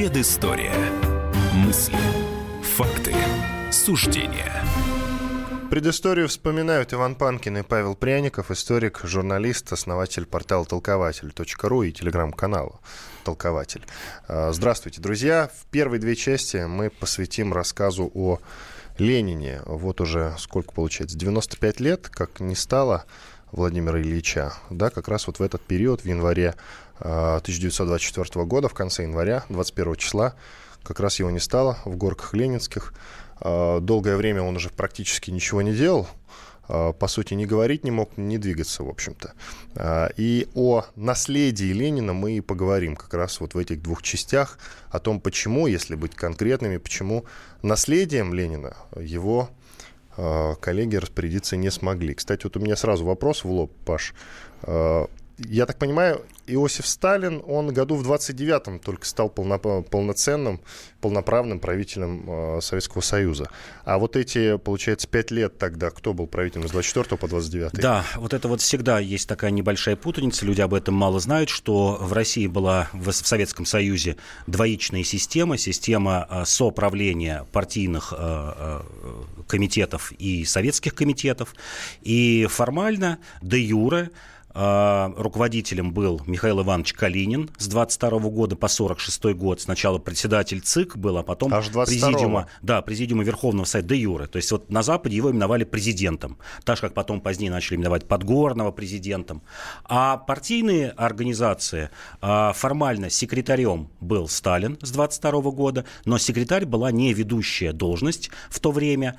Предыстория. Мысли, факты, суждения. Предысторию вспоминают Иван Панкин и Павел Пряников, историк, журналист, основатель портала толкователь.ру и телеграм-канала «Толкователь». А, здравствуйте, друзья. В первой две части мы посвятим рассказу о Ленине. Вот уже сколько получается? 95 лет, как не стало Владимира Ильича. Да, как раз вот в этот период, в январе 1924 а, года, в конце января, 21 числа, как раз его не стало в горках Ленинских. А, долгое время он уже практически ничего не делал, а, по сути, не говорить не мог, не двигаться, в общем-то. А, и о наследии Ленина мы и поговорим как раз вот в этих двух частях, о том, почему, если быть конкретными, почему наследием Ленина его коллеги распорядиться не смогли. Кстати, вот у меня сразу вопрос в лоб, Паш я так понимаю, Иосиф Сталин, он году в 29-м только стал полно, полноценным, полноправным правителем э, Советского Союза. А вот эти, получается, пять лет тогда, кто был правителем с 24 по 29? Да, вот это вот всегда есть такая небольшая путаница, люди об этом мало знают, что в России была в, в Советском Союзе двоичная система, система э, соправления партийных э, э, комитетов и советских комитетов, и формально, де юре, руководителем был Михаил Иванович Калинин с 22 года по 46 год. Сначала председатель ЦИК был, а потом Аж президиума, да, президиума Верховного Совета де Юре. То есть вот на Западе его именовали президентом. Так же, как потом позднее начали именовать Подгорного президентом. А партийные организации а, формально секретарем был Сталин с 22 года, но секретарь была не ведущая должность в то время.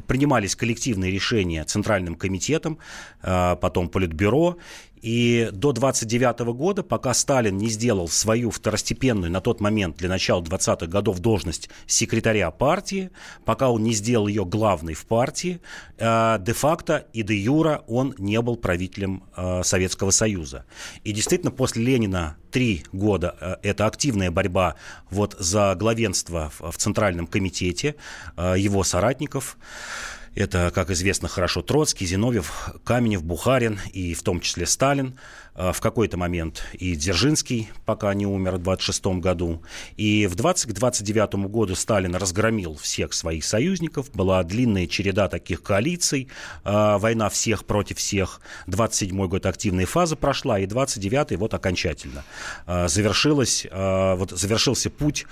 Принимались коллективные решения Центральным комитетом, а, потом Политбюро, и до 29 года, пока Сталин не сделал свою второстепенную на тот момент для начала 20-х годов должность секретаря партии, пока он не сделал ее главной в партии, э, де-факто и де-юра он не был правителем э, Советского Союза. И действительно, после Ленина три года э, это активная борьба вот за главенство в Центральном комитете его соратников. Это, как известно хорошо, Троцкий, Зиновьев, Каменев, Бухарин и в том числе Сталин. А, в какой-то момент и Дзержинский, пока не умер в 26 году. И в 20 к 29 году Сталин разгромил всех своих союзников. Была длинная череда таких коалиций. А, война всех против всех. 27 год активная фаза прошла, и 29 вот окончательно а, завершилась, вот завершился путь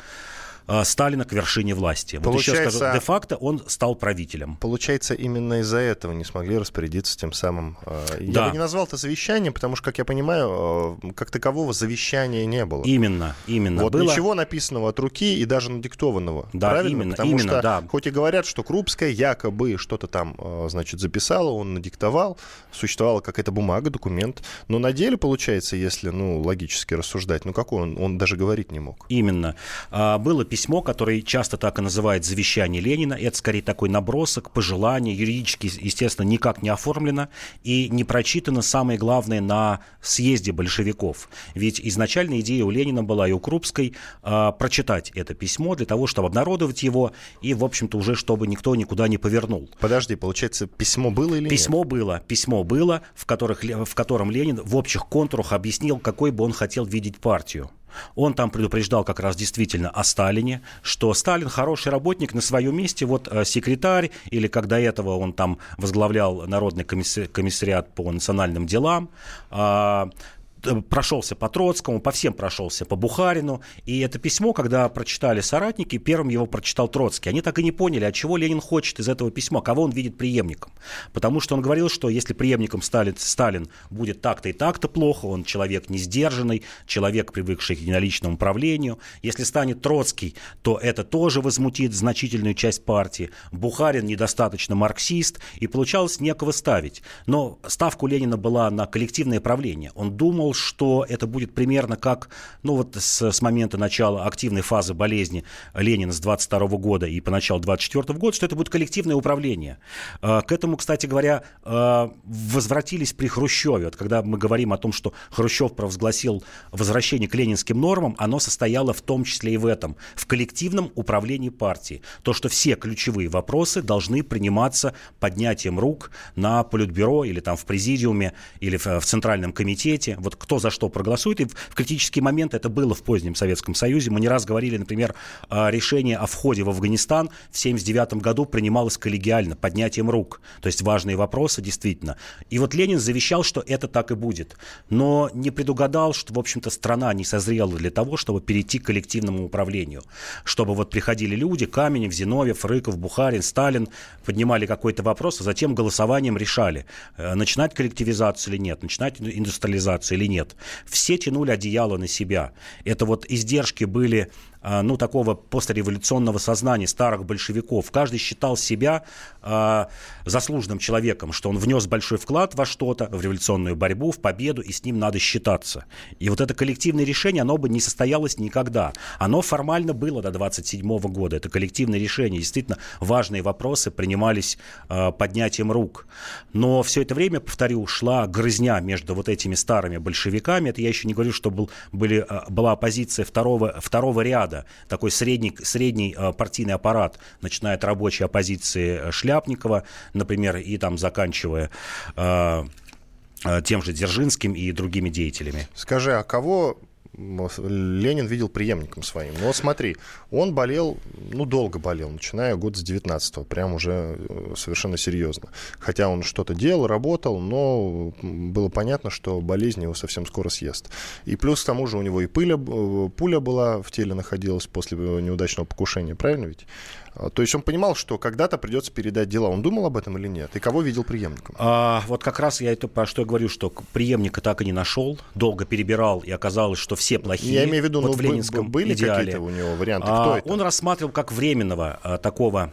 Сталина к вершине власти. Получается, вот еще скажу, де-факто он стал правителем. Получается, именно из-за этого не смогли распорядиться тем самым. Э, я бы не назвал это завещанием, потому что, как я понимаю, э, как такового завещания не было. Именно, именно. Вот было... ничего написанного от руки и даже надиктованного. Да, правильно? именно, потому именно, что, да. хоть и говорят, что Крупская якобы что-то там, значит, записала, он надиктовал, существовала какая-то бумага, документ, но на деле, получается, если, ну, логически рассуждать, ну, какой он, он даже говорить не мог. Именно. А, было письмо письмо, которое часто так и называют «завещание Ленина». Это скорее такой набросок, пожелание, юридически, естественно, никак не оформлено и не прочитано, самое главное, на съезде большевиков. Ведь изначально идея у Ленина была и у Крупской э, прочитать это письмо для того, чтобы обнародовать его и, в общем-то, уже чтобы никто никуда не повернул. Подожди, получается, письмо было или письмо нет? было, письмо было, в, которых, в котором Ленин в общих контурах объяснил, какой бы он хотел видеть партию. Он там предупреждал как раз действительно о Сталине, что Сталин хороший работник на своем месте, вот э, секретарь, или как до этого он там возглавлял Народный комиссариат по национальным делам, а, прошелся по Троцкому, по всем прошелся, по Бухарину. И это письмо, когда прочитали соратники, первым его прочитал Троцкий. Они так и не поняли, от чего Ленин хочет из этого письма, кого он видит преемником. Потому что он говорил, что если преемником Сталин, Сталин будет так-то и так-то плохо, он человек не сдержанный, человек, привыкший к единоличному управлению. Если станет Троцкий, то это тоже возмутит значительную часть партии. Бухарин недостаточно марксист, и получалось некого ставить. Но ставка у Ленина была на коллективное правление. Он думал, думал, что это будет примерно как, ну вот с, с момента начала активной фазы болезни Ленина с 22 года и по началу 24 года, что это будет коллективное управление. А, к этому, кстати говоря, а, возвратились при Хрущеве. Вот когда мы говорим о том, что Хрущев провозгласил возвращение к ленинским нормам, оно состояло в том числе и в этом, в коллективном управлении партией. То, что все ключевые вопросы должны приниматься поднятием рук на политбюро или там в президиуме или в Центральном комитете. Вот кто за что проголосует. И в критический момент это было в позднем Советском Союзе. Мы не раз говорили, например, решение о входе в Афганистан в 1979 году принималось коллегиально, поднятием рук. То есть важные вопросы действительно. И вот Ленин завещал, что это так и будет. Но не предугадал, что, в общем-то, страна не созрела для того, чтобы перейти к коллективному управлению. Чтобы вот приходили люди, Каменев, Зиновьев, Рыков, Бухарин, Сталин, поднимали какой-то вопрос, а затем голосованием решали, э, начинать коллективизацию или нет, начинать индустриализацию или нет. Все тянули одеяло на себя. Это вот издержки были ну, такого постреволюционного сознания старых большевиков. Каждый считал себя э, заслуженным человеком, что он внес большой вклад во что-то, в революционную борьбу, в победу, и с ним надо считаться. И вот это коллективное решение, оно бы не состоялось никогда. Оно формально было до 27 года. Это коллективное решение. Действительно, важные вопросы принимались э, поднятием рук. Но все это время, повторю, шла грызня между вот этими старыми большевиками. Это я еще не говорю, что был, были, была оппозиция второго, второго ряда ряда, такой средний, средний э, партийный аппарат, начиная от рабочей оппозиции э, Шляпникова, например, и там заканчивая э, тем же Дзержинским и другими деятелями. Скажи, а кого Ленин видел преемником своим. Но смотри, он болел, ну, долго болел, начиная год с 19-го, прям уже э, совершенно серьезно. Хотя он что-то делал, работал, но было понятно, что болезнь его совсем скоро съест. И плюс к тому же у него и пыля, э, пуля была в теле находилась после неудачного покушения, правильно ведь? А, то есть он понимал, что когда-то придется передать дела. Он думал об этом или нет? И кого видел преемником? А, вот как раз я это про что я говорю, что преемника так и не нашел. Долго перебирал, и оказалось, что все плохие. Я имею в виду, вот ну, в ленинском были какие-то у него варианты? Кто а, это? Он рассматривал как временного а, такого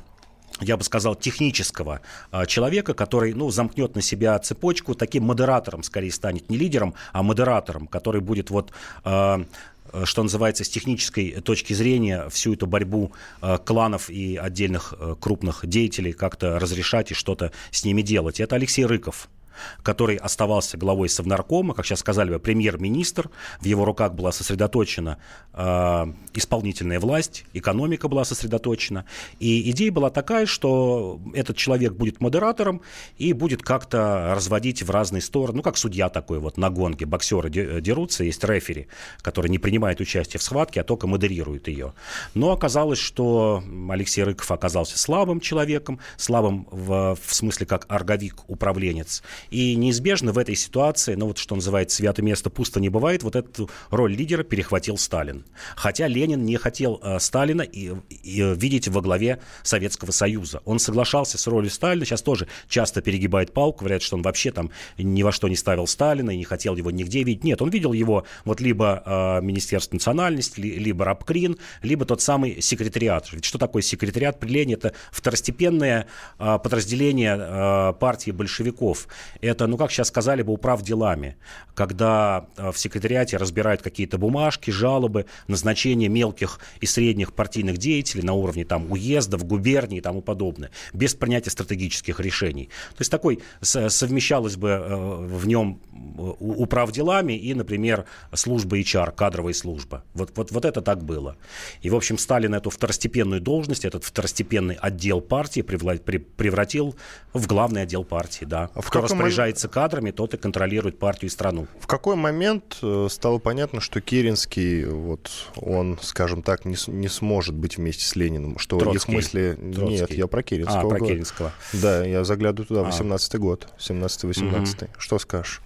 я бы сказал, технического а, человека, который, ну, замкнет на себя цепочку, таким модератором скорее станет, не лидером, а модератором, который будет вот а, что называется, с технической точки зрения всю эту борьбу э, кланов и отдельных э, крупных деятелей как-то разрешать и что-то с ними делать. Это Алексей Рыков который оставался главой Совнаркома, как сейчас сказали бы, премьер-министр. В его руках была сосредоточена э, исполнительная власть, экономика была сосредоточена. И идея была такая, что этот человек будет модератором и будет как-то разводить в разные стороны, ну, как судья такой вот на гонке, боксеры дерутся, есть рефери, который не принимает участие в схватке, а только модерирует ее. Но оказалось, что Алексей Рыков оказался слабым человеком, слабым в, в смысле как орговик-управленец, и неизбежно в этой ситуации, ну вот что называется, святое место пусто не бывает, вот эту роль лидера перехватил Сталин. Хотя Ленин не хотел э, Сталина и, и, видеть во главе Советского Союза. Он соглашался с ролью Сталина, сейчас тоже часто перегибает палку, говорят, что он вообще там ни во что не ставил Сталина и не хотел его нигде видеть. Нет, он видел его вот либо э, Министерство национальности, ли, либо Рабкрин, либо тот самый секретариат. Ведь что такое секретариат при Лене? Это второстепенное э, подразделение э, партии большевиков это, ну, как сейчас сказали бы, управ делами, когда э, в секретариате разбирают какие-то бумажки, жалобы, назначение мелких и средних партийных деятелей на уровне там уездов, губерний и тому подобное, без принятия стратегических решений. То есть такой совмещалось бы э, в нем э, управ делами и, например, служба HR, кадровая служба. Вот, вот, вот это так было. И, в общем, Сталин эту второстепенную должность, этот второстепенный отдел партии превратил в главный отдел партии, да. А в каком распоряжается кадрами, тот и контролирует партию и страну. В какой момент э, стало понятно, что Керенский, вот, он, скажем так, не, не сможет быть вместе с Лениным? Что Троцкий. их мысли... Троцкий. Нет, я про Керенского. А, про Керенского. Да, я заглядываю туда, 18-й а. год, 17-18. Угу. Что скажешь?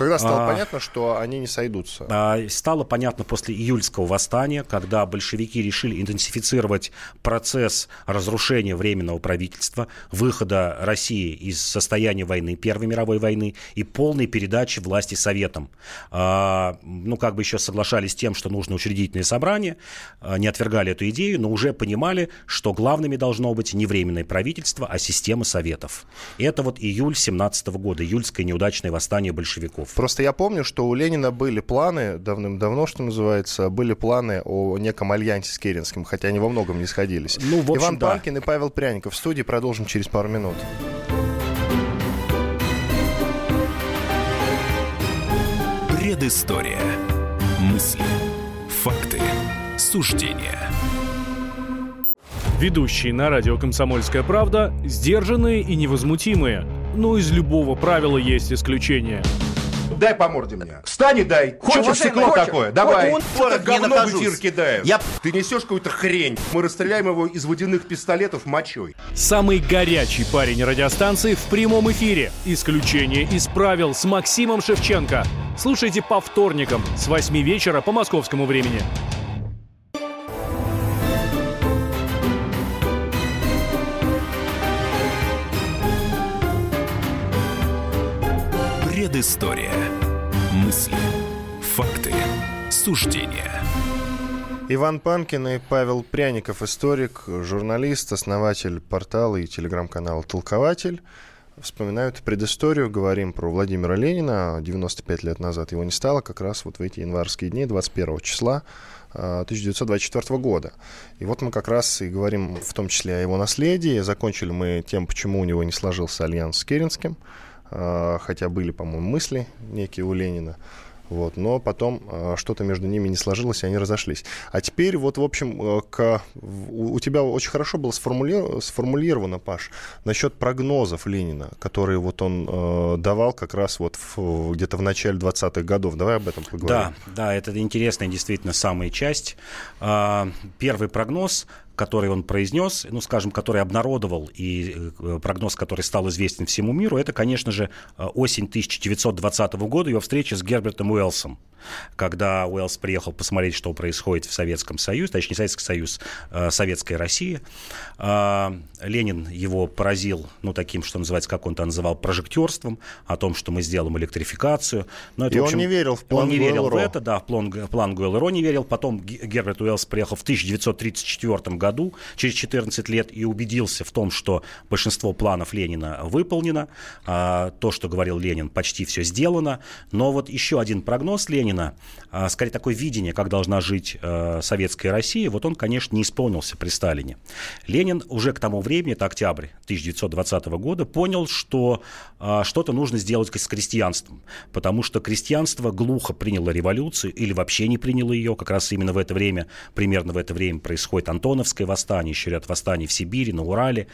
Когда стало а, понятно, что они не сойдутся? А, стало понятно после июльского восстания, когда большевики решили интенсифицировать процесс разрушения Временного правительства, выхода России из состояния войны, Первой мировой войны и полной передачи власти Советам. А, ну, как бы еще соглашались с тем, что нужно учредительное собрание, а, не отвергали эту идею, но уже понимали, что главными должно быть не Временное правительство, а система Советов. Это вот июль 17 года, июльское неудачное восстание большевиков. Просто я помню, что у Ленина были планы, давным-давно, что называется, были планы о неком альянсе с Керенским, хотя они во многом не сходились. Ну, в общем, Иван да. Панкин и Павел Пряников в студии. Продолжим через пару минут. Предыстория. Мысли. Факты. Суждения. Ведущие на радио «Комсомольская правда» сдержанные и невозмутимые. Но из любого правила есть исключение – дай по морде мне. Встань и дай. Хочешь уважаемый, стекло хочешь? такое? Давай. Он- Что ты не говно в эфир кидаешь? Я- Ты несешь какую-то хрень. Мы расстреляем его из водяных пистолетов мочой. Самый горячий парень радиостанции в прямом эфире. Исключение из правил с Максимом Шевченко. Слушайте по вторникам с 8 вечера по московскому времени. Предыстория. Мысли. Факты. Суждения. Иван Панкин и Павел Пряников, историк, журналист, основатель портала и телеграм-канала «Толкователь». Вспоминают предысторию, говорим про Владимира Ленина. 95 лет назад его не стало, как раз вот в эти январские дни, 21 числа э, 1924 года. И вот мы как раз и говорим в том числе о его наследии. Закончили мы тем, почему у него не сложился альянс с Керенским, хотя были, по-моему, мысли некие у Ленина. Вот, но потом э, что-то между ними не сложилось, и они разошлись. А теперь вот, в общем, э, к, у, у тебя очень хорошо было сформули- сформулировано, Паш, насчет прогнозов Ленина, которые вот он э, давал как раз вот в- где-то в начале 20-х годов. Давай об этом поговорим. Да, да, это интересная действительно самая часть. А, Первый прогноз, который он произнес, ну, скажем, который обнародовал, и э, прогноз, который стал известен всему миру, это, конечно же, э, осень 1920 года, его встреча с Гербертом Уэллсом когда Уэллс приехал посмотреть, что происходит в Советском Союзе, точнее, Советский Союз, э, Советская Россия. Э, Ленин его поразил, ну, таким, что называется, как он это называл, прожектерством, о том, что мы сделаем электрификацию. Но это, И в он общем, не верил в план Он не верил в это, да, в план, в план Гуэллро не верил. Потом Ге- Герберт Уэллс приехал в 1934 году, через 14 лет, и убедился в том, что большинство планов Ленина выполнено. А, то, что говорил Ленин, почти все сделано. Но вот еще один прогноз Ленина, а, скорее такое видение, как должна жить э, советская Россия, вот он, конечно, не исполнился при Сталине. Ленин уже к тому времени, это октябрь 1920 года, понял, что а, что-то нужно сделать с крестьянством, потому что крестьянство глухо приняло революцию или вообще не приняло ее. Как раз именно в это время, примерно в это время происходит Антоновское восстание, еще ряд восстаний в Сибири, на Урале.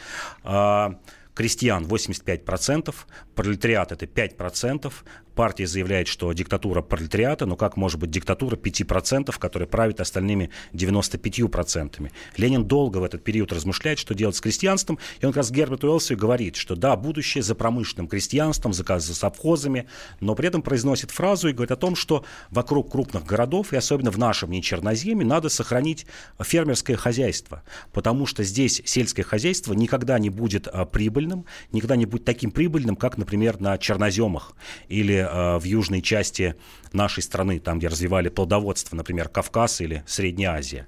А, Крестьян 85%, пролетариат это 5%. Партия заявляет, что диктатура пролетариата, но как может быть диктатура 5%, которая правит остальными 95%? Ленин долго в этот период размышляет, что делать с крестьянством, и он как раз Герберту Уэллсу говорит, что да, будущее за промышленным крестьянством, за, за совхозами, но при этом произносит фразу и говорит о том, что вокруг крупных городов, и особенно в нашем нечерноземе, надо сохранить фермерское хозяйство, потому что здесь сельское хозяйство никогда не будет а, прибыльным, никогда не будет таким прибыльным, как, например, на черноземах или в южной части нашей страны, там, где развивали плодоводство, например, Кавказ или Средняя Азия.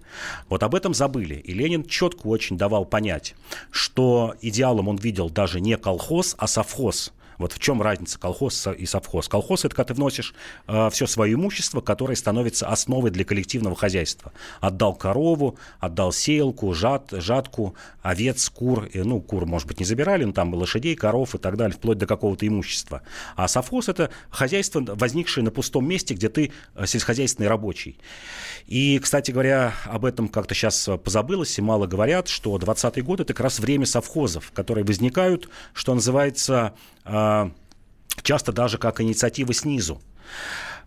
Вот об этом забыли. И Ленин четко очень давал понять, что идеалом он видел даже не колхоз, а совхоз. Вот в чем разница колхоз и совхоз? Колхоз это когда ты вносишь э, все свое имущество, которое становится основой для коллективного хозяйства. Отдал корову, отдал сеялку, жат, жатку, овец, кур. И, ну, кур, может быть, не забирали, но там лошадей, коров и так далее, вплоть до какого-то имущества. А совхоз это хозяйство, возникшее на пустом месте, где ты э, сельскохозяйственный рабочий. И, кстати говоря, об этом как-то сейчас позабылось, и мало говорят, что 20-е годы это как раз время совхозов, которые возникают, что называется, э, часто даже как инициатива снизу.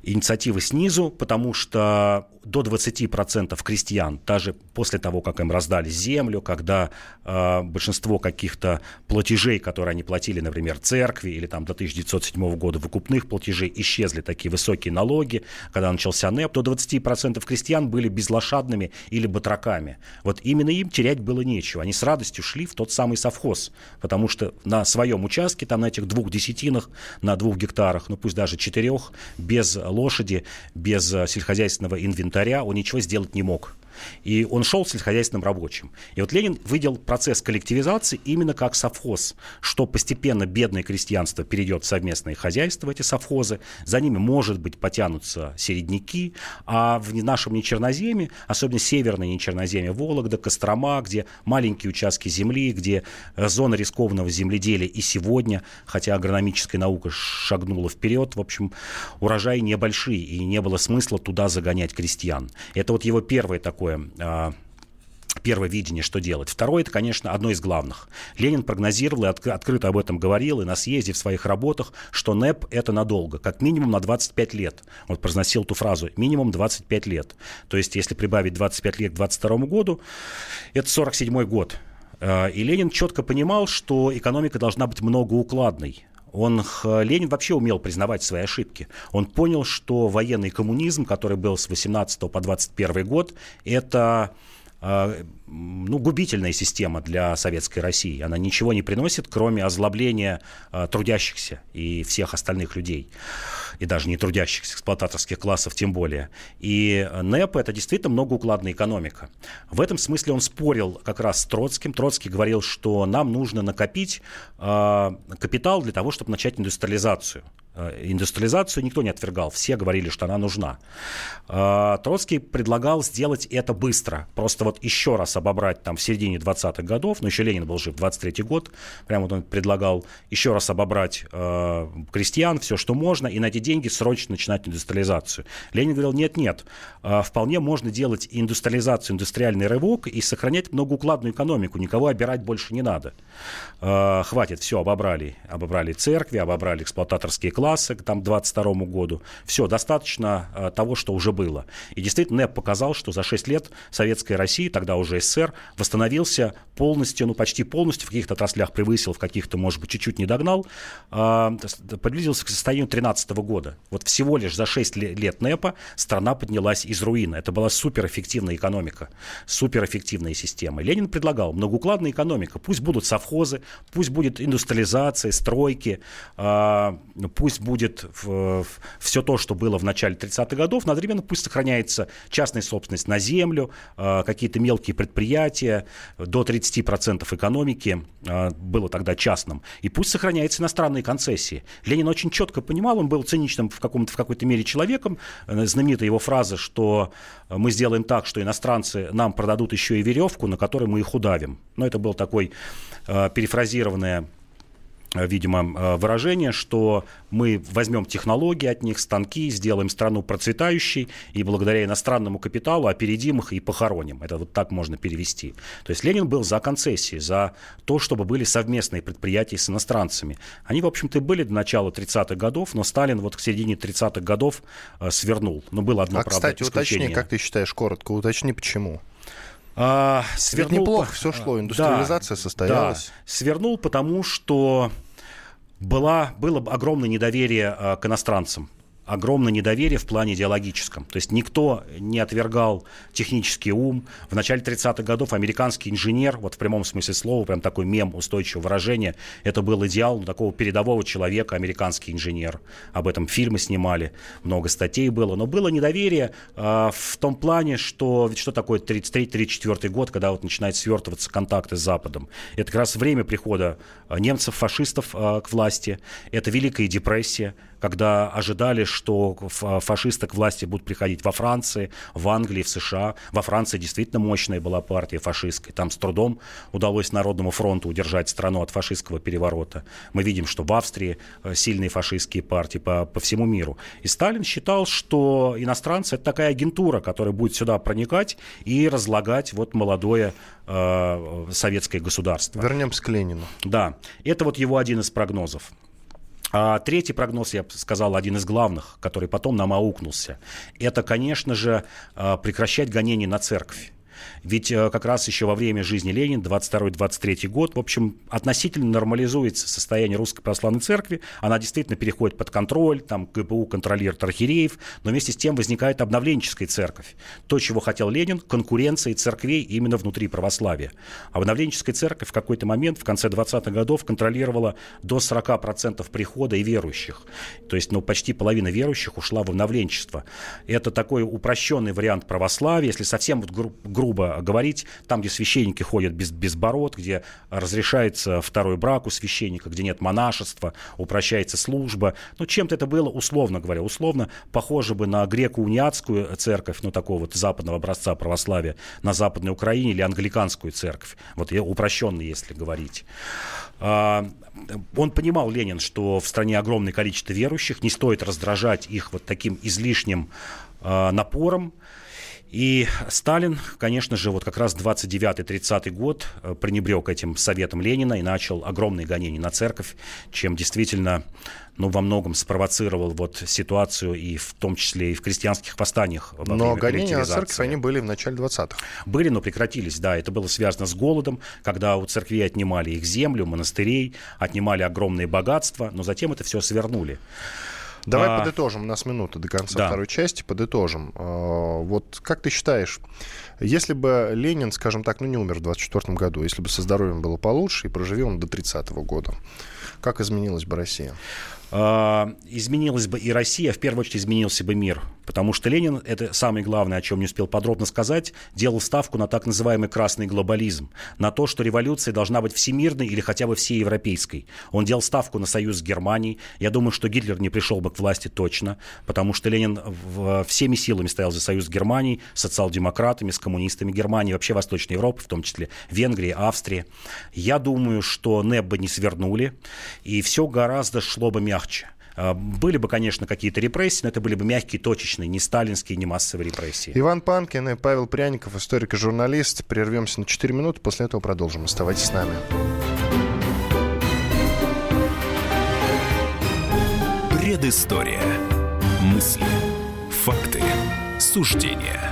Инициатива снизу, потому что до 20% крестьян, даже после того, как им раздали землю, когда э, большинство каких-то платежей, которые они платили, например, церкви или там до 1907 года выкупных платежей, исчезли такие высокие налоги, когда начался НЭП, до 20% крестьян были безлошадными или батраками. Вот именно им терять было нечего. Они с радостью шли в тот самый совхоз, потому что на своем участке, там на этих двух десятинах, на двух гектарах, ну пусть даже четырех, без лошади, без э, сельскохозяйственного инвентаря он ничего сделать не мог. И он шел сельскохозяйственным рабочим. И вот Ленин видел процесс коллективизации именно как совхоз, что постепенно бедное крестьянство перейдет в совместное хозяйство, эти совхозы, за ними, может быть, потянутся середняки, а в нашем нечерноземе, особенно северное нечерноземье, Вологда, Кострома, где маленькие участки земли, где э, зона рискованного земледелия и сегодня, хотя агрономическая наука шагнула вперед, в общем, урожаи небольшие, и не было смысла туда загонять крестьян. Это вот его первое такое а, первое видение, что делать. Второе, это, конечно, одно из главных. Ленин прогнозировал и открыто об этом говорил и на съезде в своих работах, что НЭП – это надолго, как минимум на 25 лет. Он произносил ту фразу «минимум 25 лет». То есть, если прибавить 25 лет к 22 году, это 47 год. Э, и Ленин четко понимал, что экономика должна быть многоукладной. Он, Ленин вообще умел признавать свои ошибки. Он понял, что военный коммунизм, который был с 18 по 21 год, это а, ну, губительная система для советской России. Она ничего не приносит, кроме озлобления а, трудящихся и всех остальных людей. И даже не трудящихся, эксплуататорских классов тем более. И НЭП – это действительно многоукладная экономика. В этом смысле он спорил как раз с Троцким. Троцкий говорил, что нам нужно накопить э, капитал для того, чтобы начать индустриализацию. Э, индустриализацию никто не отвергал, все говорили, что она нужна. Э, Троцкий предлагал сделать это быстро, просто вот еще раз обобрать там в середине 20-х годов, но еще Ленин был жив, 23-й год, прямо вот он предлагал еще раз обобрать э, крестьян, все, что можно, и на эти деньги срочно начинать индустриализацию. Ленин говорил, нет-нет, э, вполне можно делать индустриализацию, индустриальный рывок и сохранять многоукладную экономику, никого обирать больше не надо. Э, хватит, все, обобрали, обобрали церкви, обобрали эксплуататорские классы к там, 22 году. Все, достаточно э, того, что уже было. И действительно, НЭП показал, что за 6 лет Советская Россия, тогда уже СССР, восстановился полностью, ну почти полностью, в каких-то отраслях превысил, в каких-то, может быть, чуть-чуть не догнал, э, приблизился к состоянию 2013 года. Вот всего лишь за 6 лет НЭПа страна поднялась из руины. Это была суперэффективная экономика, суперэффективная система. Ленин предлагал многоукладная экономика. Пусть будут совхозы, пусть будет индустриализация, стройки, э, пусть пусть будет в, в, все то, что было в начале 30-х годов, но одновременно пусть сохраняется частная собственность на землю, э, какие-то мелкие предприятия, до 30% экономики э, было тогда частным, и пусть сохраняются иностранные концессии. Ленин очень четко понимал, он был циничным в, каком-то, в какой-то мере человеком, э, знаменитая его фраза, что мы сделаем так, что иностранцы нам продадут еще и веревку, на которой мы их удавим. Но это был такой э, перефразированное Э, видимо, э, выражение, что мы возьмем технологии от них, станки, сделаем страну процветающей, и благодаря иностранному капиталу опередим их и похороним. Это вот так можно перевести. То есть Ленин был за концессии, за то, чтобы были совместные предприятия с иностранцами. Они, в общем-то, были до начала 30-х годов, но Сталин вот к середине 30-х годов э, свернул. Но было одно, а, правда, кстати, исключение. уточни, как ты считаешь, коротко, уточни, почему? А, свернул... неплохо все шло, индустриализация да, состоялась. Да, свернул, потому что была, было огромное недоверие а, к иностранцам огромное недоверие в плане идеологическом. То есть никто не отвергал технический ум. В начале 30-х годов американский инженер, вот в прямом смысле слова, прям такой мем устойчивого выражения, это был идеал такого передового человека, американский инженер. Об этом фильмы снимали, много статей было. Но было недоверие э, в том плане, что ведь что такое 33-34 год, когда вот начинают свертываться контакты с Западом. Это как раз время прихода немцев, фашистов э, к власти. Это Великая депрессия когда ожидали, что фашисты к власти будут приходить во Франции, в Англии, в США. Во Франции действительно мощная была партия фашистская. Там с трудом удалось Народному фронту удержать страну от фашистского переворота. Мы видим, что в Австрии э, сильные фашистские партии по, по всему миру. И Сталин считал, что иностранцы – это такая агентура, которая будет сюда проникать и разлагать вот молодое э, советское государство. Вернемся к Ленину. Да, это вот его один из прогнозов. А третий прогноз, я сказал, один из главных, который потом нам аукнулся, это, конечно же, а, прекращать гонения на церковь. Ведь э, как раз еще во время жизни Ленина, 22-23 год, в общем, относительно нормализуется состояние Русской Православной Церкви. Она действительно переходит под контроль, там ГПУ контролирует архиереев, но вместе с тем возникает обновленческая церковь. То, чего хотел Ленин, конкуренция церквей именно внутри православия. Обновленческая церковь в какой-то момент, в конце 20-х годов, контролировала до 40% прихода и верующих. То есть, ну, почти половина верующих ушла в обновленчество. Это такой упрощенный вариант православия, если совсем вот гру- грубо говорить, там, где священники ходят без, без бород, где разрешается второй брак у священника, где нет монашества, упрощается служба. Ну, чем-то это было, условно говоря, условно похоже бы на греко-униатскую церковь, ну, такого вот западного образца православия на Западной Украине или англиканскую церковь. Вот упрощенно, если говорить. А, он понимал, Ленин, что в стране огромное количество верующих, не стоит раздражать их вот таким излишним а, напором, И Сталин, конечно же, вот как раз 29-30 год э, пренебрег этим советом Ленина и начал огромные гонения на церковь, чем действительно ну, во многом спровоцировал вот ситуацию и в том числе и в крестьянских восстаниях. Во но гонения на церковь, они были в начале 20-х. Были, но прекратились, да. Это было связано с голодом, когда у церквей отнимали их землю, монастырей, отнимали огромные богатства, но затем это все свернули. Давай а... подытожим, у нас минута до конца да. второй части, подытожим. А, вот как ты считаешь, если бы Ленин, скажем так, ну не умер в 24 году, если бы со здоровьем было получше и проживел он до 30-го года, как изменилась бы Россия? А, изменилась бы и Россия, в первую очередь изменился бы мир. Потому что Ленин, это самое главное, о чем не успел подробно сказать, делал ставку на так называемый красный глобализм, на то, что революция должна быть всемирной или хотя бы всеевропейской. Он делал ставку на союз с Германией. Я думаю, что Гитлер не пришел бы к власти точно, потому что Ленин всеми силами стоял за союз с Германией, социал-демократами, с коммунистами Германии, вообще Восточной Европы, в том числе Венгрии, Австрии. Я думаю, что НЭП бы не свернули, и все гораздо шло бы мягче были бы, конечно, какие-то репрессии, но это были бы мягкие, точечные, не сталинские, не массовые репрессии. Иван Панкин и Павел Пряников, историк и журналист. Прервемся на 4 минуты, после этого продолжим. Оставайтесь с нами. Предыстория. Мысли. Факты. Суждения.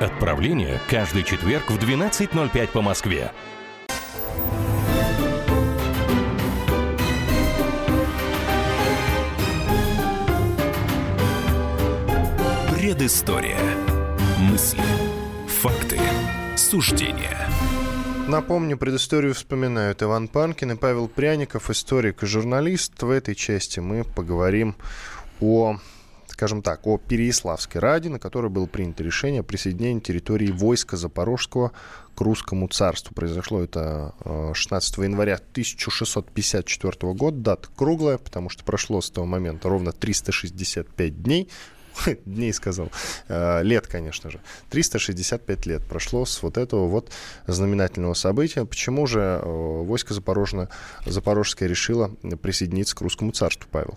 Отправление каждый четверг в 12.05 по Москве. Предыстория. Мысли. Факты. Суждения. Напомню, предысторию вспоминают Иван Панкин и Павел Пряников, историк и журналист. В этой части мы поговорим о скажем так, о Переяславской Раде, на которой было принято решение о присоединении территории войска Запорожского к русскому царству. Произошло это 16 э, января 1654 года. Дата круглая, потому что прошло с того момента ровно 365 дней. Дней сказал. Э, лет, конечно же. 365 лет прошло с вот этого вот знаменательного события. Почему же э, войско Запорожное, Запорожское решило присоединиться к русскому царству, Павел?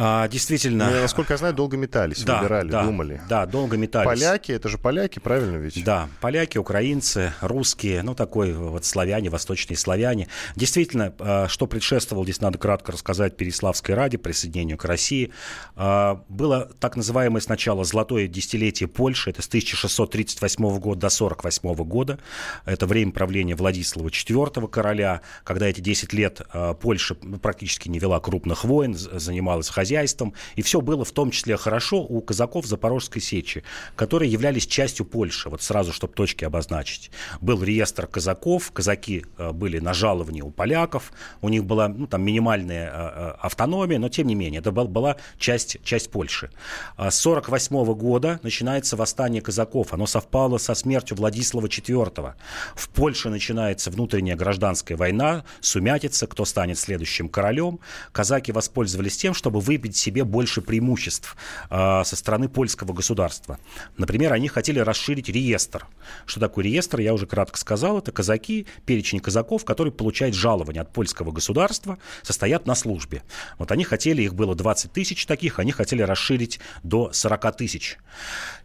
А, действительно. Ну, насколько я знаю, долго метались, да, выбирали, да, думали. Да, долго метались. Поляки, это же поляки, правильно ведь? Да, поляки, украинцы, русские, ну такой вот славяне, восточные славяне. Действительно, а, что предшествовало, здесь надо кратко рассказать Переславской Раде, присоединению к России. А, было так называемое сначала золотое десятилетие Польши, это с 1638 года до 1948 года. Это время правления Владислава IV короля, когда эти 10 лет а, Польша практически не вела крупных войн, занималась хозяйством хозяйством, и все было в том числе хорошо у казаков Запорожской сечи, которые являлись частью Польши, вот сразу, чтобы точки обозначить. Был реестр казаков, казаки э, были на жаловании у поляков, у них была ну, там минимальная э, э, автономия, но тем не менее, это была часть, часть Польши. А с 1948 года начинается восстание казаков, оно совпало со смертью Владислава IV. В Польше начинается внутренняя гражданская война, сумятица, кто станет следующим королем. Казаки воспользовались тем, чтобы вы выбить себе больше преимуществ э, со стороны польского государства. Например, они хотели расширить реестр. Что такое реестр, я уже кратко сказал. Это казаки, перечень казаков, которые получают жалование от польского государства, состоят на службе. Вот они хотели, их было 20 тысяч таких, они хотели расширить до 40 тысяч.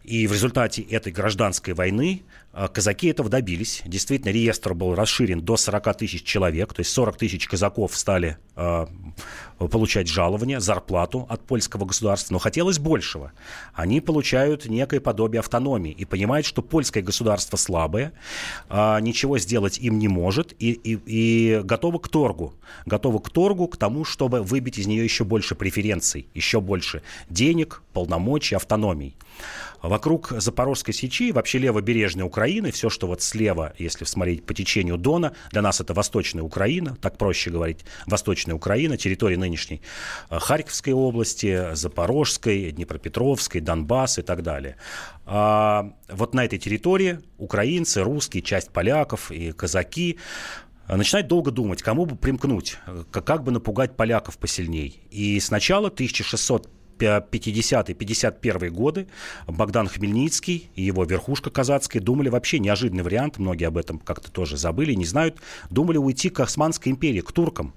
И в результате этой гражданской войны казаки этого добились. Действительно, реестр был расширен до 40 тысяч человек, то есть 40 тысяч казаков стали э, получать жалование, зарплату от польского государства, но хотелось большего. Они получают некое подобие автономии и понимают, что польское государство слабое, э, ничего сделать им не может и, и, и готовы к торгу. Готовы к торгу, к тому, чтобы выбить из нее еще больше преференций, еще больше денег, полномочий, автономий. Вокруг Запорожской сечи, вообще левобережной Украины, все, что вот слева, если смотреть по течению Дона, для нас это Восточная Украина, так проще говорить, Восточная Украина, территория нынешней э, Харьковской области, Запорожской, Днепропетровской, Донбасс и так далее. А вот на этой территории украинцы, русские, часть поляков и казаки начинать долго думать, кому бы примкнуть, как бы напугать поляков посильней. И сначала 1600 50-51 годы Богдан Хмельницкий и его верхушка казацкая думали вообще неожиданный вариант, многие об этом как-то тоже забыли, не знают, думали уйти к Османской империи, к туркам,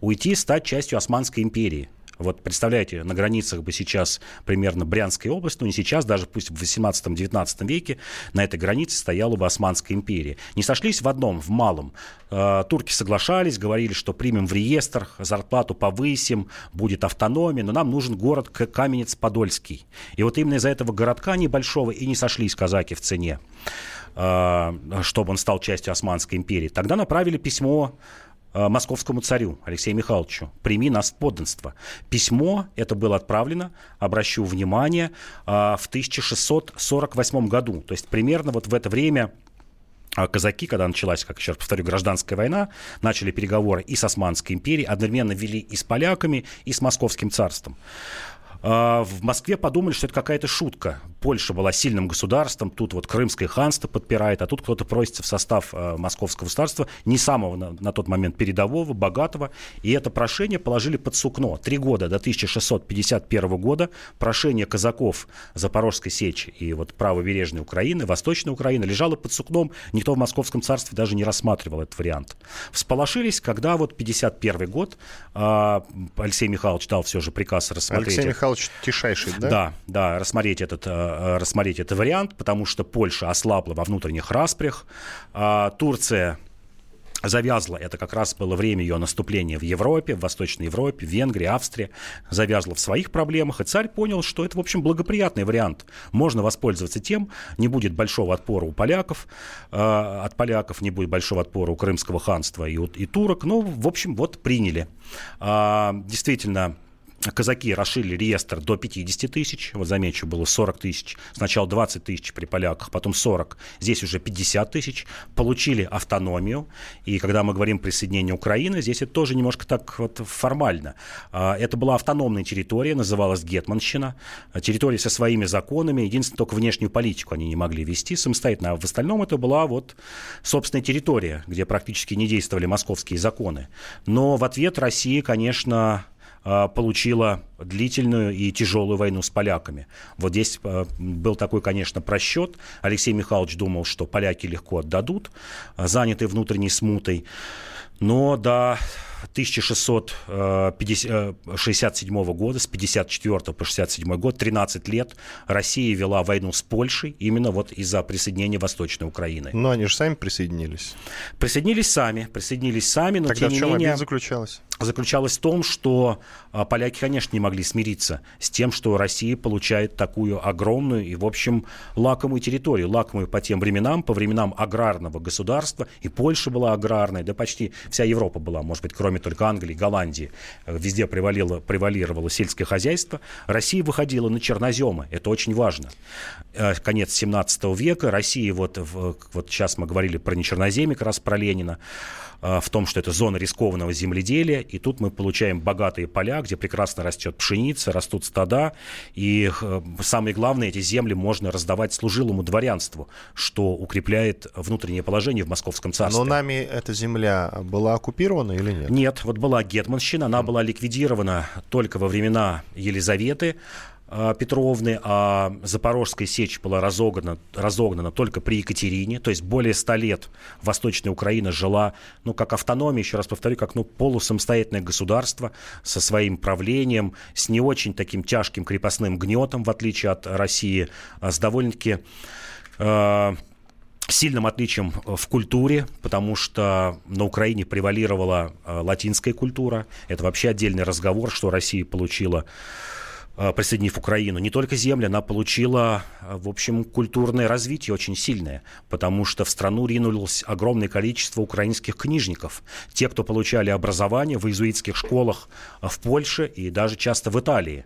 уйти, стать частью Османской империи. Вот представляете, на границах бы сейчас примерно Брянская область, но не сейчас, даже пусть в 18-19 веке на этой границе стояла бы Османская империя. Не сошлись в одном, в малом. Э, турки соглашались, говорили, что примем в реестр, зарплату повысим, будет автономия, но нам нужен город Каменец-Подольский. И вот именно из-за этого городка небольшого и не сошлись казаки в цене э, чтобы он стал частью Османской империи. Тогда направили письмо московскому царю Алексею Михайловичу «Прими нас в подданство». Письмо это было отправлено, обращу внимание, э, в 1648 году. То есть примерно вот в это время э, казаки, когда началась, как еще раз повторю, гражданская война, начали переговоры и с Османской империей, одновременно вели и с поляками, и с Московским царством. В Москве подумали, что это какая-то шутка. Польша была сильным государством, тут вот Крымское ханство подпирает, а тут кто-то просится в состав а, Московского государства, не самого на, на тот момент передового, богатого. И это прошение положили под сукно. Три года до 1651 года прошение казаков Запорожской сечи и вот правобережной Украины, Восточной Украины лежало под сукном. Никто в Московском царстве даже не рассматривал этот вариант. Всполошились, когда вот 51 год а, Алексей Михайлович дал все же приказ рассмотреть. Алексей Михайлович Тишайший, да? Да, да, рассмотреть этот, э, э, рассмотреть этот вариант, потому что Польша ослабла во внутренних распрях, а Турция завязла, это как раз было время ее наступления в Европе, в Восточной Европе, в Венгрии, Австрии, завязла в своих проблемах, и царь понял, что это, в общем, благоприятный вариант. Можно воспользоваться тем, не будет большого отпора у поляков, э, от поляков не будет большого отпора у Крымского ханства и, и турок, ну, в общем, вот приняли. А, действительно, казаки расширили реестр до 50 тысяч. Вот замечу, было 40 тысяч. Сначала 20 тысяч при поляках, потом 40. Здесь уже 50 тысяч. Получили автономию. И когда мы говорим присоединение Украины, здесь это тоже немножко так вот формально. А, это была автономная территория, называлась Гетманщина. Территория со своими законами. Единственное, только внешнюю политику они не могли вести самостоятельно. А в остальном это была вот собственная территория, где практически не действовали московские законы. Но в ответ Россия, конечно, а, получила длительную и тяжелую войну с поляками. Вот здесь а, был такой, конечно, просчет. Алексей Михайлович думал, что поляки легко отдадут, а, занятые внутренней смутой. Но до 1667 э, года, с 54 по 67 год, 13 лет, Россия вела войну с Польшей именно вот из-за присоединения Восточной Украины. Но они же сами присоединились. Присоединились сами, присоединились сами, но Тогда тем в чем не менее... заключалась? Заключалась в том, что а, поляки, конечно, не могли смириться с тем, что Россия получает такую огромную и, в общем, лакомую территорию, лакомую по тем временам, по временам аграрного государства, и Польша была аграрной, да почти вся Европа была, может быть, кроме только Англии, Голландии, везде превалило, превалировало сельское хозяйство. Россия выходила на черноземы, это очень важно. Э, конец 17 века, Россия, вот, вот сейчас мы говорили про нечерноземье, как раз про Ленина, э, в том, что это зона рискованного земледелия, и тут мы получаем богатые поля, где прекрасно растет пшеница, растут стада, и э, самое главное, эти земли можно раздавать служилому дворянству, что укрепляет внутреннее положение в Московском царстве. Но нами эта земля была оккупирована или нет? Нет, вот была Гетманщина, она была ликвидирована только во времена Елизаветы, Петровны, а Запорожская сечь была разогнана, разогнана только при Екатерине, то есть более ста лет Восточная Украина жила, ну, как автономия, еще раз повторю, как, ну, полусамостоятельное государство со своим правлением, с не очень таким тяжким крепостным гнетом, в отличие от России, а с довольно-таки э, сильным отличием в культуре, потому что на Украине превалировала латинская культура. Это вообще отдельный разговор, что Россия получила присоединив Украину, не только земли, она получила, э, в общем, культурное развитие очень сильное, потому что в страну ринулось огромное количество украинских книжников. Те, кто получали образование в иезуитских школах э, в Польше и даже часто в Италии.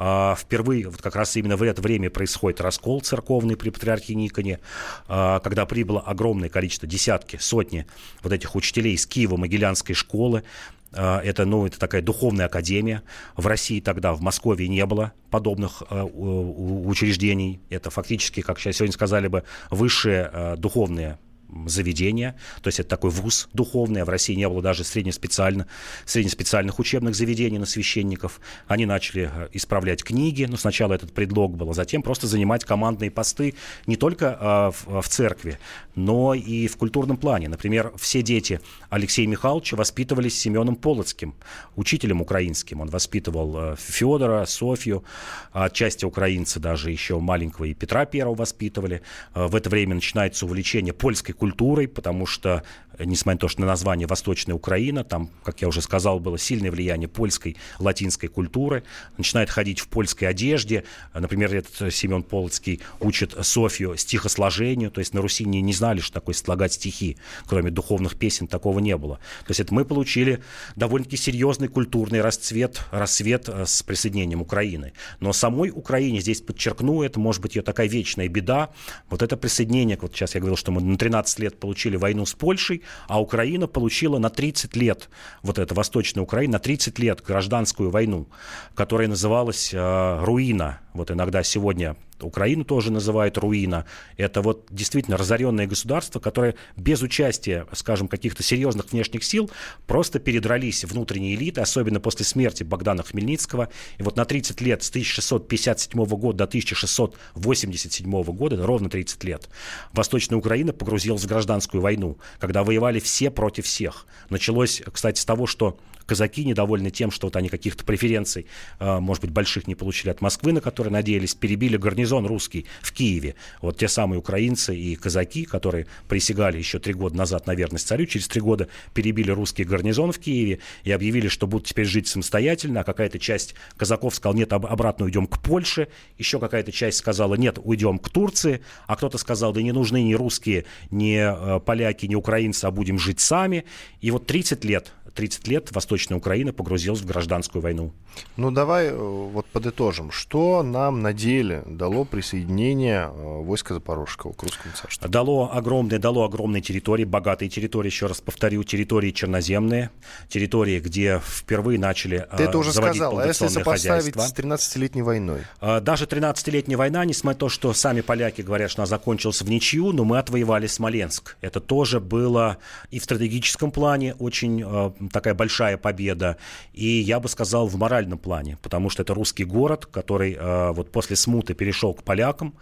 А, впервые, вот как раз именно в это время происходит раскол церковный при патриархе Никоне, а, когда прибыло огромное количество, десятки, сотни вот этих учителей из Киева, Могилянской школы, это, ну, это такая духовная академия. В России тогда, в Москве не было подобных э, учреждений. Это фактически, как сейчас сегодня сказали бы, высшие э, духовные заведения, то есть это такой вуз духовный, а в России не было даже среднеспециально, среднеспециальных учебных заведений на священников. Они начали э, исправлять книги, но сначала этот предлог был, а затем просто занимать командные посты не только э, в, в церкви, но и в культурном плане. Например, все дети Алексея Михайловича воспитывались Семеном Полоцким, учителем украинским. Он воспитывал э, Федора, Софью, отчасти украинцы даже еще маленького и Петра Первого воспитывали. Э, в это время начинается увлечение польской культурой, потому что, несмотря на то, что на название Восточная Украина, там, как я уже сказал, было сильное влияние польской, латинской культуры, начинает ходить в польской одежде. Э, например, этот э, Семен Полоцкий учит Софью стихосложению, то есть на Руси не, не знали, что такое слагать стихи, кроме духовных песен такого не было. То есть это мы получили довольно-таки серьезный культурный расцвет, рассвет с присоединением Украины. Но самой Украине, здесь подчеркну, это может быть ее такая вечная беда, вот это присоединение, вот сейчас я говорил, что мы на 13 15 лет получили войну с Польшей, а Украина получила на 30 лет, вот эта Восточная Украина, на 30 лет гражданскую войну, которая называлась э, «Руина». Вот иногда сегодня Украину тоже называют руина. Это вот действительно разоренное государство, которое без участия, скажем, каких-то серьезных внешних сил просто передрались внутренние элиты, особенно после смерти Богдана Хмельницкого. И вот на 30 лет, с 1657 года до 1687 года, ровно 30 лет, Восточная Украина погрузилась в гражданскую войну, когда воевали все против всех. Началось, кстати, с того, что казаки недовольны тем, что вот они каких-то преференций, э, может быть, больших не получили от Москвы, на которые надеялись, перебили гарнизон русский в Киеве. Вот те самые украинцы и казаки, которые присягали еще три года назад на верность царю, через три года перебили русский гарнизон в Киеве и объявили, что будут теперь жить самостоятельно, а какая-то часть казаков сказала, нет, обратно уйдем к Польше, еще какая-то часть сказала, нет, уйдем к Турции, а кто-то сказал, да не нужны ни русские, ни э, поляки, ни украинцы, а будем жить сами. И вот 30 лет 30 лет Восточная Украина погрузилась в гражданскую войну. Ну, давай э, вот подытожим. Что нам на деле дало присоединение э, войска Запорожского к русскому царству? Дало огромные, дало огромные территории, богатые территории, еще раз повторю, территории черноземные, территории, где впервые начали Ты это уже сказал, а если сопоставить хозяйство? с 13-летней войной? Даже 13-летняя война, несмотря на то, что сами поляки говорят, что она закончилась в ничью, но мы отвоевали Смоленск. Это тоже было и в стратегическом плане очень э, такая большая победа. И я бы сказал, в моральном плане, потому что это русский город, который э, вот после смуты перешел к полякам.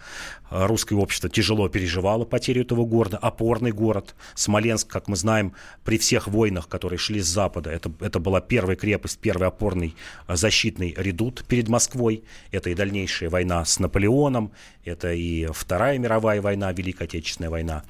Э, русское общество тяжело переживало потерю этого города. Опорный город. Смоленск, как мы знаем, при всех войнах, которые шли с запада, это, это была первая крепость, первый опорный э, защитный редут перед Москвой. Это и дальнейшая война с Наполеоном, это и Вторая мировая война, Великая Отечественная война.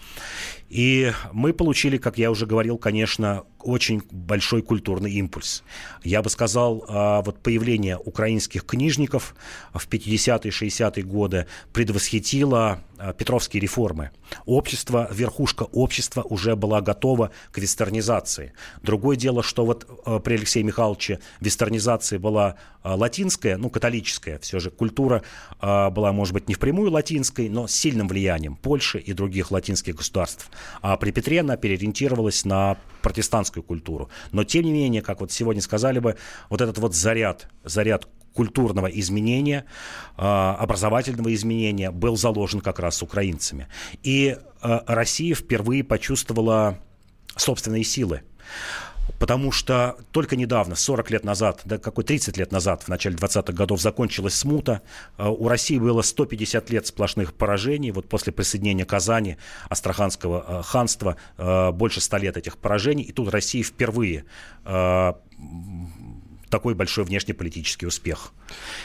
И мы получили, как я уже говорил, конечно, очень большой культурный импульс. Я бы сказал, а, вот появление украинских книжников в 50-е, 60-е годы предвосхитило а, Петровские реформы. Общество, верхушка общества уже была готова к вестернизации. Другое дело, что вот а, при Алексее Михайловиче вестернизация была латинская, ну, католическая, все же культура была, может быть, не впрямую латинской, но с сильным влиянием Польши и других латинских государств. А при Петре она переориентировалась на протестантскую культуру. Но, тем не менее, как вот сегодня сказали бы, вот этот вот заряд, заряд культурного изменения, а, образовательного изменения был заложен как раз украинцами. И а, Россия впервые почувствовала собственные силы. Потому что только недавно, 40 лет назад, да какой 30 лет назад, в начале 20-х годов закончилась смута. Э, у России было 150 лет сплошных поражений. Вот после присоединения Казани, Астраханского э, ханства, э, больше 100 лет этих поражений. И тут Россия впервые такой большой внешнеполитический успех.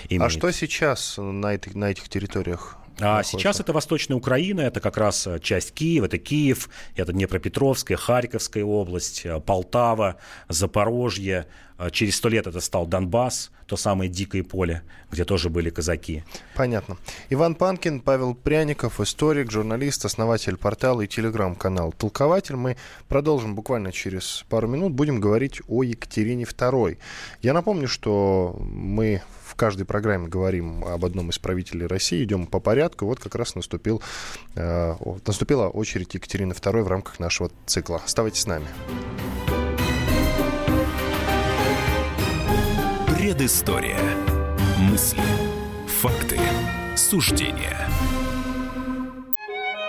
Имеет. А что сейчас на этих, на этих территориях А сейчас это Восточная Украина, это как раз э, часть Киева, это Киев, это Днепропетровская, Харьковская область, э, Полтава, Запорожье. Э, через сто лет это стал Донбасс, то самое дикое поле, где тоже были казаки. Понятно. Иван Панкин, Павел Пряников, историк, журналист, основатель портала и телеграм-канал «Толкователь». Мы продолжим буквально через пару минут. Будем говорить о Екатерине II. Я напомню, что мы каждой программе говорим об одном из правителей России, идем по порядку. Вот как раз наступил, э, наступила очередь Екатерины II в рамках нашего цикла. Оставайтесь с нами. Предыстория. Мысли, факты, суждения.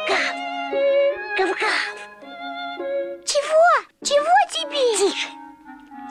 Гав! Гав-гав! Чего? Чего тебе? Тише!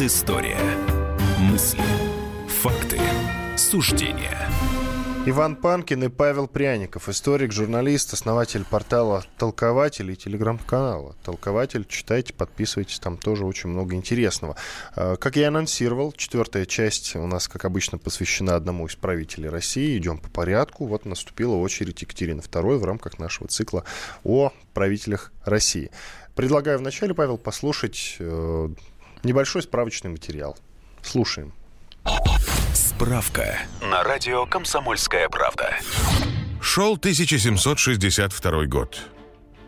Предыстория. Мысли, факты, суждения. Иван Панкин и Павел Пряников, историк, журналист, основатель портала «Толкователь» и телеграм-канала «Толкователь». Читайте, подписывайтесь, там тоже очень много интересного. А, как я анонсировал, четвертая часть у нас, как обычно, посвящена одному из правителей России. Идем по порядку. Вот наступила очередь Екатерины II в рамках нашего цикла о правителях России. Предлагаю вначале, Павел, послушать э, небольшой справочный материал. Слушаем. Справка на радио «Комсомольская правда». Шел 1762 год.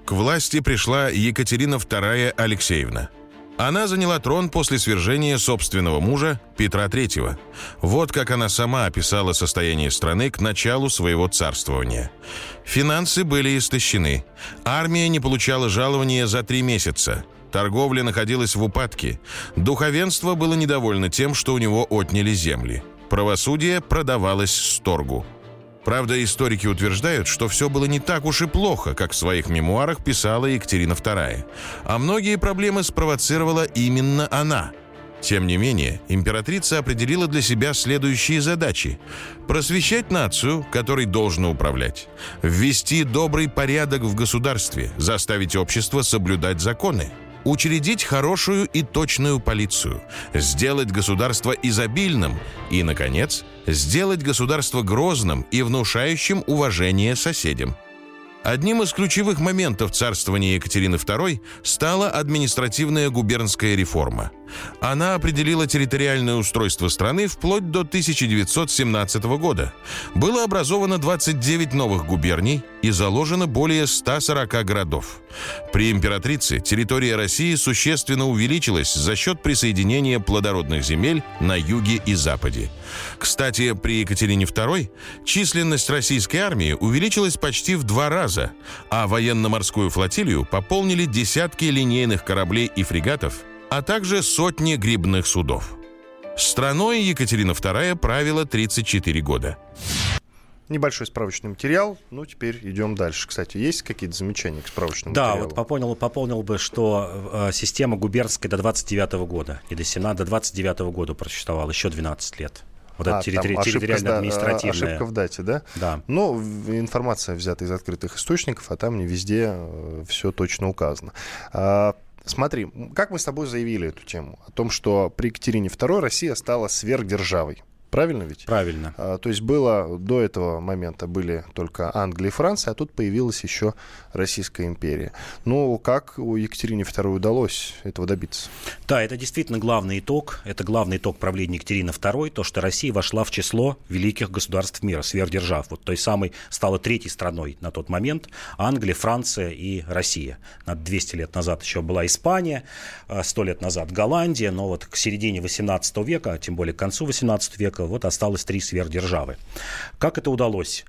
К власти пришла Екатерина II Алексеевна. Она заняла трон после свержения собственного мужа Петра III. Вот как она сама описала состояние страны к началу своего царствования. Финансы были истощены. Армия не получала жалования за три месяца. Торговля находилась в упадке. Духовенство было недовольно тем, что у него отняли земли. Правосудие продавалось сторгу. Правда, историки утверждают, что все было не так уж и плохо, как в своих мемуарах писала Екатерина II. А многие проблемы спровоцировала именно она. Тем не менее, императрица определила для себя следующие задачи. Просвещать нацию, которой должно управлять. Ввести добрый порядок в государстве, заставить общество соблюдать законы учредить хорошую и точную полицию, сделать государство изобильным и, наконец, сделать государство грозным и внушающим уважение соседям. Одним из ключевых моментов царствования Екатерины II стала административная губернская реформа. Она определила территориальное устройство страны вплоть до 1917 года. Было образовано 29 новых губерний и заложено более 140 городов. При императрице территория России существенно увеличилась за счет присоединения плодородных земель на юге и западе. Кстати, при Екатерине II численность российской армии увеличилась почти в два раза, а военно-морскую флотилию пополнили десятки линейных кораблей и фрегатов, а также сотни грибных судов. Страной Екатерина II правила 34 года. Небольшой справочный материал. Ну, теперь идем дальше. Кстати, есть какие-то замечания к справочному да, материалу? Да, вот пополнил, пополнил бы, что э, система губернская до 29 года, и до 17, до 29 года просуществовала еще 12 лет. Вот а, это территори- территориально-административная. Ошибка в дате, да? Да. Ну, информация взята из открытых источников, а там не везде э, все точно указано. Смотри, как мы с тобой заявили эту тему? О том, что при Екатерине II Россия стала сверхдержавой. Правильно ведь? Правильно. А, то есть было до этого момента были только Англия и Франция, а тут появилась еще Российская империя. Ну, как у Екатерине II удалось этого добиться? Да, это действительно главный итог. Это главный итог правления Екатерины II, то, что Россия вошла в число великих государств мира, сверхдержав. Вот той самой стала третьей страной на тот момент. Англия, Франция и Россия. На 200 лет назад еще была Испания, 100 а, лет назад Голландия, но вот к середине 18 века, а тем более к концу 18 века, вот осталось три сверхдержавы. Как это удалось?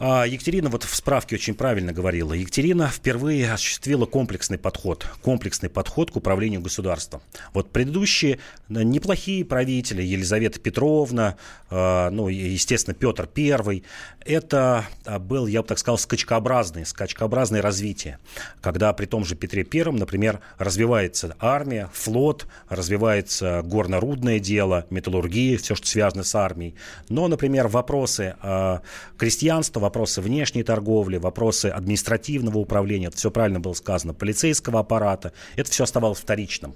А, Екатерина вот в справке очень правильно говорила. Екатерина впервые осуществила комплексный подход, комплексный подход к управлению государством. Вот предыдущие э, неплохие правители, Елизавета Петровна, э, ну, естественно, Петр I, это а, был, я бы так сказал, скачкообразное, скачкообразное развитие, когда при том же Петре I, например, развивается армия, флот, развивается горно-рудное дело, металлургия, все, что связано с армией. Но, например, вопросы э, крестьянства, вопросы внешней торговли, вопросы административного управления, это все правильно было сказано, полицейского аппарата, это все оставалось вторичным.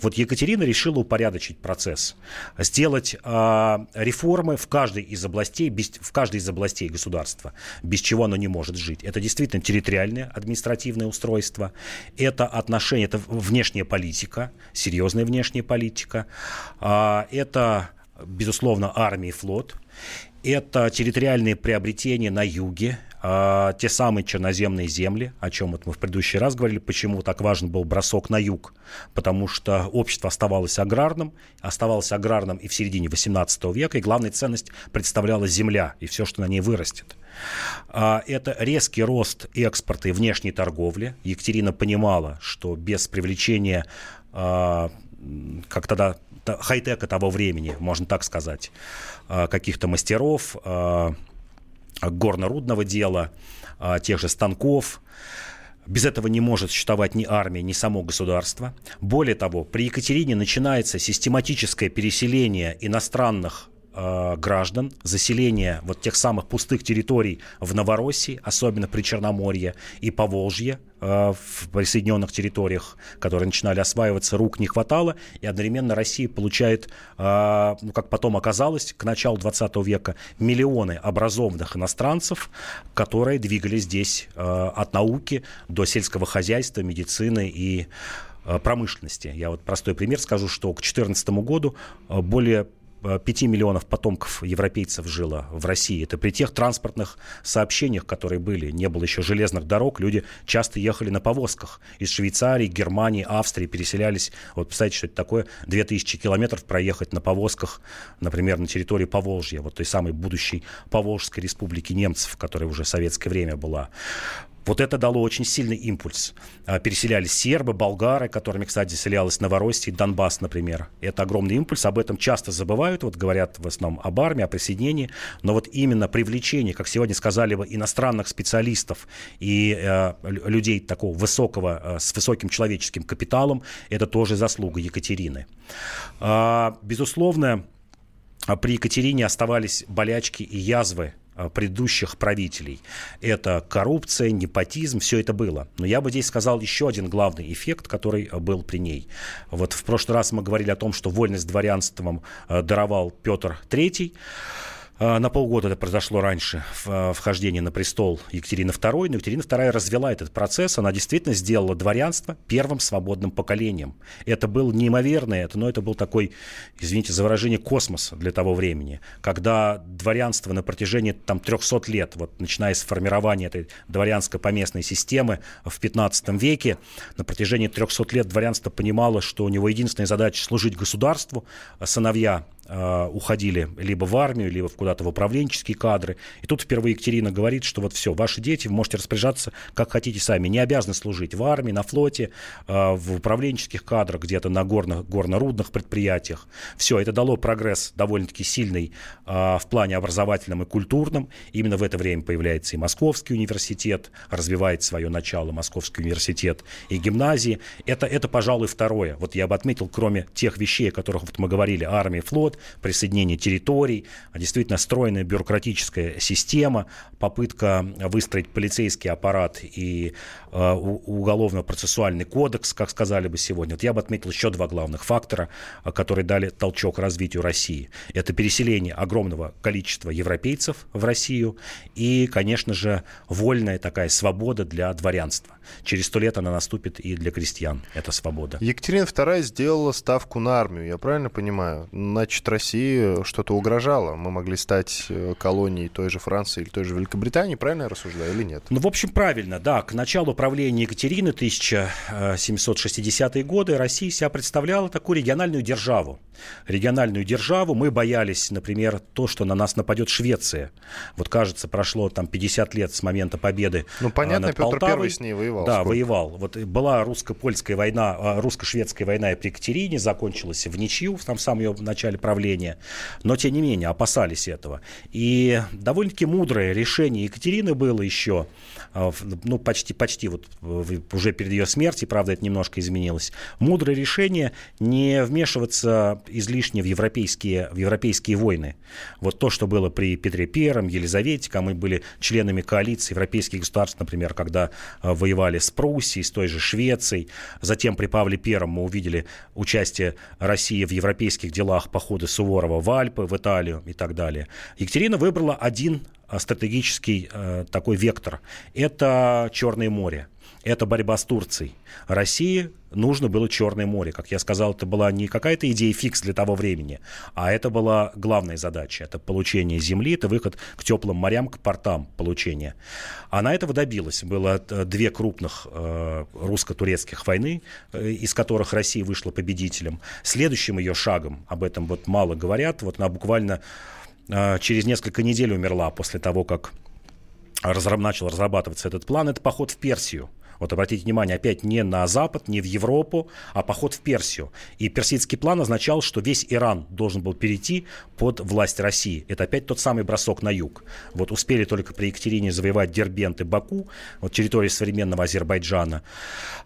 Вот Екатерина решила упорядочить процесс, сделать э, реформы в каждой из областей, без, в каждой из областей государства, без чего оно не может жить. Это действительно территориальное административное устройство, это отношение, это внешняя политика, серьезная внешняя политика, э, это, безусловно, армия и флот, это территориальные приобретения на юге, э, те самые черноземные земли, о чем вот мы в предыдущий раз говорили, почему так важен был бросок на юг, потому что общество оставалось аграрным, оставалось аграрным и в середине 18 века, и главная ценность представляла земля и все, что на ней вырастет. Э, это резкий рост экспорта и внешней торговли. Екатерина понимала, что без привлечения э, как тогда хай-тека того времени, можно так сказать, а, каких-то мастеров, а, горно-рудного дела, а, тех же станков. Без этого не может существовать ни армия, ни само государство. Более того, при Екатерине начинается систематическое переселение иностранных э, граждан, заселение вот тех самых пустых территорий в Новороссии, особенно при Черноморье и Поволжье, э, в присоединенных территориях, которые начинали осваиваться, рук не хватало, и одновременно Россия получает, э, ну, как потом оказалось, к началу 20 века миллионы образованных иностранцев, которые двигались здесь от науки до сельского хозяйства, медицины и промышленности. Я вот простой пример скажу, что к 2014 году более 5 миллионов потомков европейцев жило в России. Это при тех транспортных сообщениях, которые были. Не было еще железных дорог, люди часто ехали на повозках. Из Швейцарии, Германии, Австрии переселялись. Вот представьте, что это такое, 2000 километров проехать на повозках, например, на территории Поволжья, вот той самой будущей Поволжской республики немцев, которая уже в советское время была. Вот это дало очень сильный импульс. А, переселялись сербы, болгары, которыми, кстати, заселялась Новороссия, Донбасс, например. Это огромный импульс, об этом часто забывают, вот говорят в основном об армии, о присоединении, но вот именно привлечение, как сегодня сказали бы, иностранных специалистов и э, людей такого высокого, э, с высоким человеческим капиталом, это тоже заслуга Екатерины. Э, безусловно, при Екатерине оставались болячки и язвы предыдущих правителей. Это коррупция, непотизм, все это было. Но я бы здесь сказал еще один главный эффект, который э, был при ней. Вот в прошлый раз мы говорили о том, что вольность дворянством э, даровал Петр III. А, на полгода это произошло раньше, а, вхождение на престол Екатерины II, но Екатерина II развела этот процесс, она действительно сделала дворянство первым свободным поколением. Это был неимоверное, но это был такой, извините за выражение, космос для того времени, когда дворянство на протяжении там 300 лет, вот начиная с формирования этой дворянско-поместной системы в 15 веке, на протяжении 300 лет дворянство понимало, что у него единственная задача служить государству, а сыновья уходили либо в армию, либо куда-то в управленческие кадры. И тут впервые Екатерина говорит, что вот все, ваши дети, вы можете распоряжаться как хотите сами, не обязаны служить в армии, на флоте, э, в управленческих кадрах, где-то на горных, горно-рудных предприятиях. Все, это дало прогресс довольно-таки сильный э, в плане образовательном и культурном. Именно в это время появляется и Московский университет, развивает свое начало Московский университет и гимназии. Это, это, пожалуй, второе. Вот я бы отметил, кроме тех вещей, о которых вот мы говорили, армия, флот, присоединение территорий, а действительно стройная бюрократическая система, попытка выстроить полицейский аппарат и э, уголовно-процессуальный кодекс, как сказали бы сегодня. Вот я бы отметил еще два главных фактора, э, которые дали толчок развитию России. Это переселение огромного количества европейцев в Россию и, конечно же, вольная такая свобода для дворянства. Через сто лет она наступит и для крестьян, эта свобода. Екатерина II сделала ставку на армию, я правильно понимаю? Значит, значит, России что-то угрожало. Мы могли стать э, колонией той же Франции или той же Великобритании, правильно я рассуждаю, или нет? Ну, в общем, правильно, да. К началу правления Екатерины, 1760-е годы, Россия себя представляла такую региональную державу. Региональную державу. Мы боялись, например, то, что на нас нападет Швеция. Вот, кажется, прошло там 50 лет с момента победы Ну, понятно, над Петр Полтавой. Первый с ней воевал. Да, Сколько? воевал. Вот была русско-польская война, русско-шведская война при Екатерине, закончилась в ничью, там в самом ее начале правления. Но, тем не менее, опасались этого. И довольно-таки мудрое решение Екатерины было еще, а, ну, почти, почти вот уже перед ее смертью, правда, это немножко изменилось. Мудрое решение не вмешиваться излишне в европейские, в европейские войны. Вот то, что было при Петре Первом, Елизавете, мы были членами коалиции европейских государств, например, когда э, воевали с Пруссией, с той же Швецией. Затем при Павле Первом мы увидели участие России в европейских делах, походы Суворова в Альпы, в Италию и так далее. Екатерина выбрала один э, стратегический э, такой вектор. Это Черное море. Это борьба с Турцией. России нужно было Черное море. Как я сказал, это была не какая-то идея фикс для того времени, а это была главная задача. Это получение земли, это выход к теплым морям, к портам получения. Она этого добилась. Было э, две крупных э, русско-турецких войны, э, из которых Россия вышла победителем. Следующим ее шагом, об этом вот мало говорят, вот она буквально э, через несколько недель умерла после того, как разраб- начал разрабатываться этот план, это поход в Персию. Вот обратите внимание, опять не на Запад, не в Европу, а поход в Персию. И персидский план означал, что весь Иран должен был перейти под власть России. Это опять тот самый бросок на юг. Вот успели только при Екатерине завоевать Дербент и Баку, вот территории современного Азербайджана.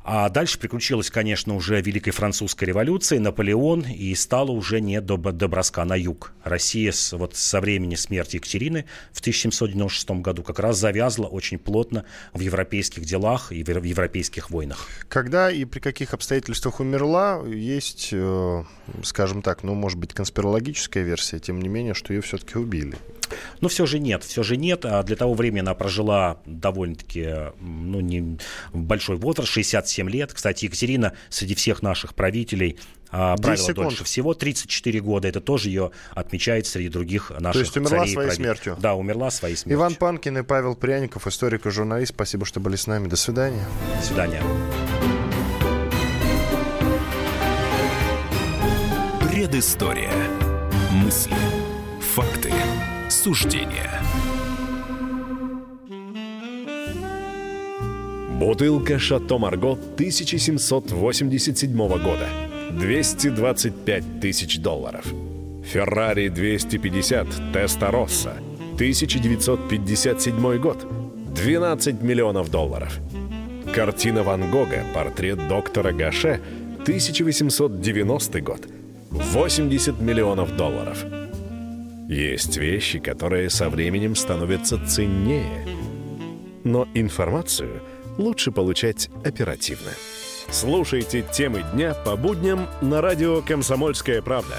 А дальше приключилась, конечно, уже Великая Французская революция, Наполеон, и стало уже не до, до броска на юг. Россия с, вот со времени смерти Екатерины в 1796 году как раз завязла очень плотно в европейских делах и в в европейских войнах. Когда и при каких обстоятельствах умерла, есть, э, скажем так, ну, может быть, конспирологическая версия, тем не менее, что ее все-таки убили. Но все же нет, все же нет. А Для того времени она прожила довольно-таки ну, не большой возраст, 67 лет. Кстати, Екатерина среди всех наших правителей а, 10 правила секунд. дольше всего, 34 года. Это тоже ее отмечает среди других наших есть умерла царей своей правителей. смертью? Да, умерла своей смертью. Иван Панкин и Павел Пряников, историк и журналист. Спасибо, что были с нами. До свидания. До свидания. Предыстория. Мысли, факты, суждения. Бутылка «Шато Марго» 1787 года. 225 тысяч долларов. «Феррари 250 Теста Росса» 1957 год. 12 миллионов долларов. Картина Ван Гога «Портрет доктора Гаше» 1890 год. 80 миллионов долларов. Есть вещи, которые со временем становятся ценнее. Но информацию лучше получать оперативно. Слушайте темы дня по будням на радио «Комсомольская правда».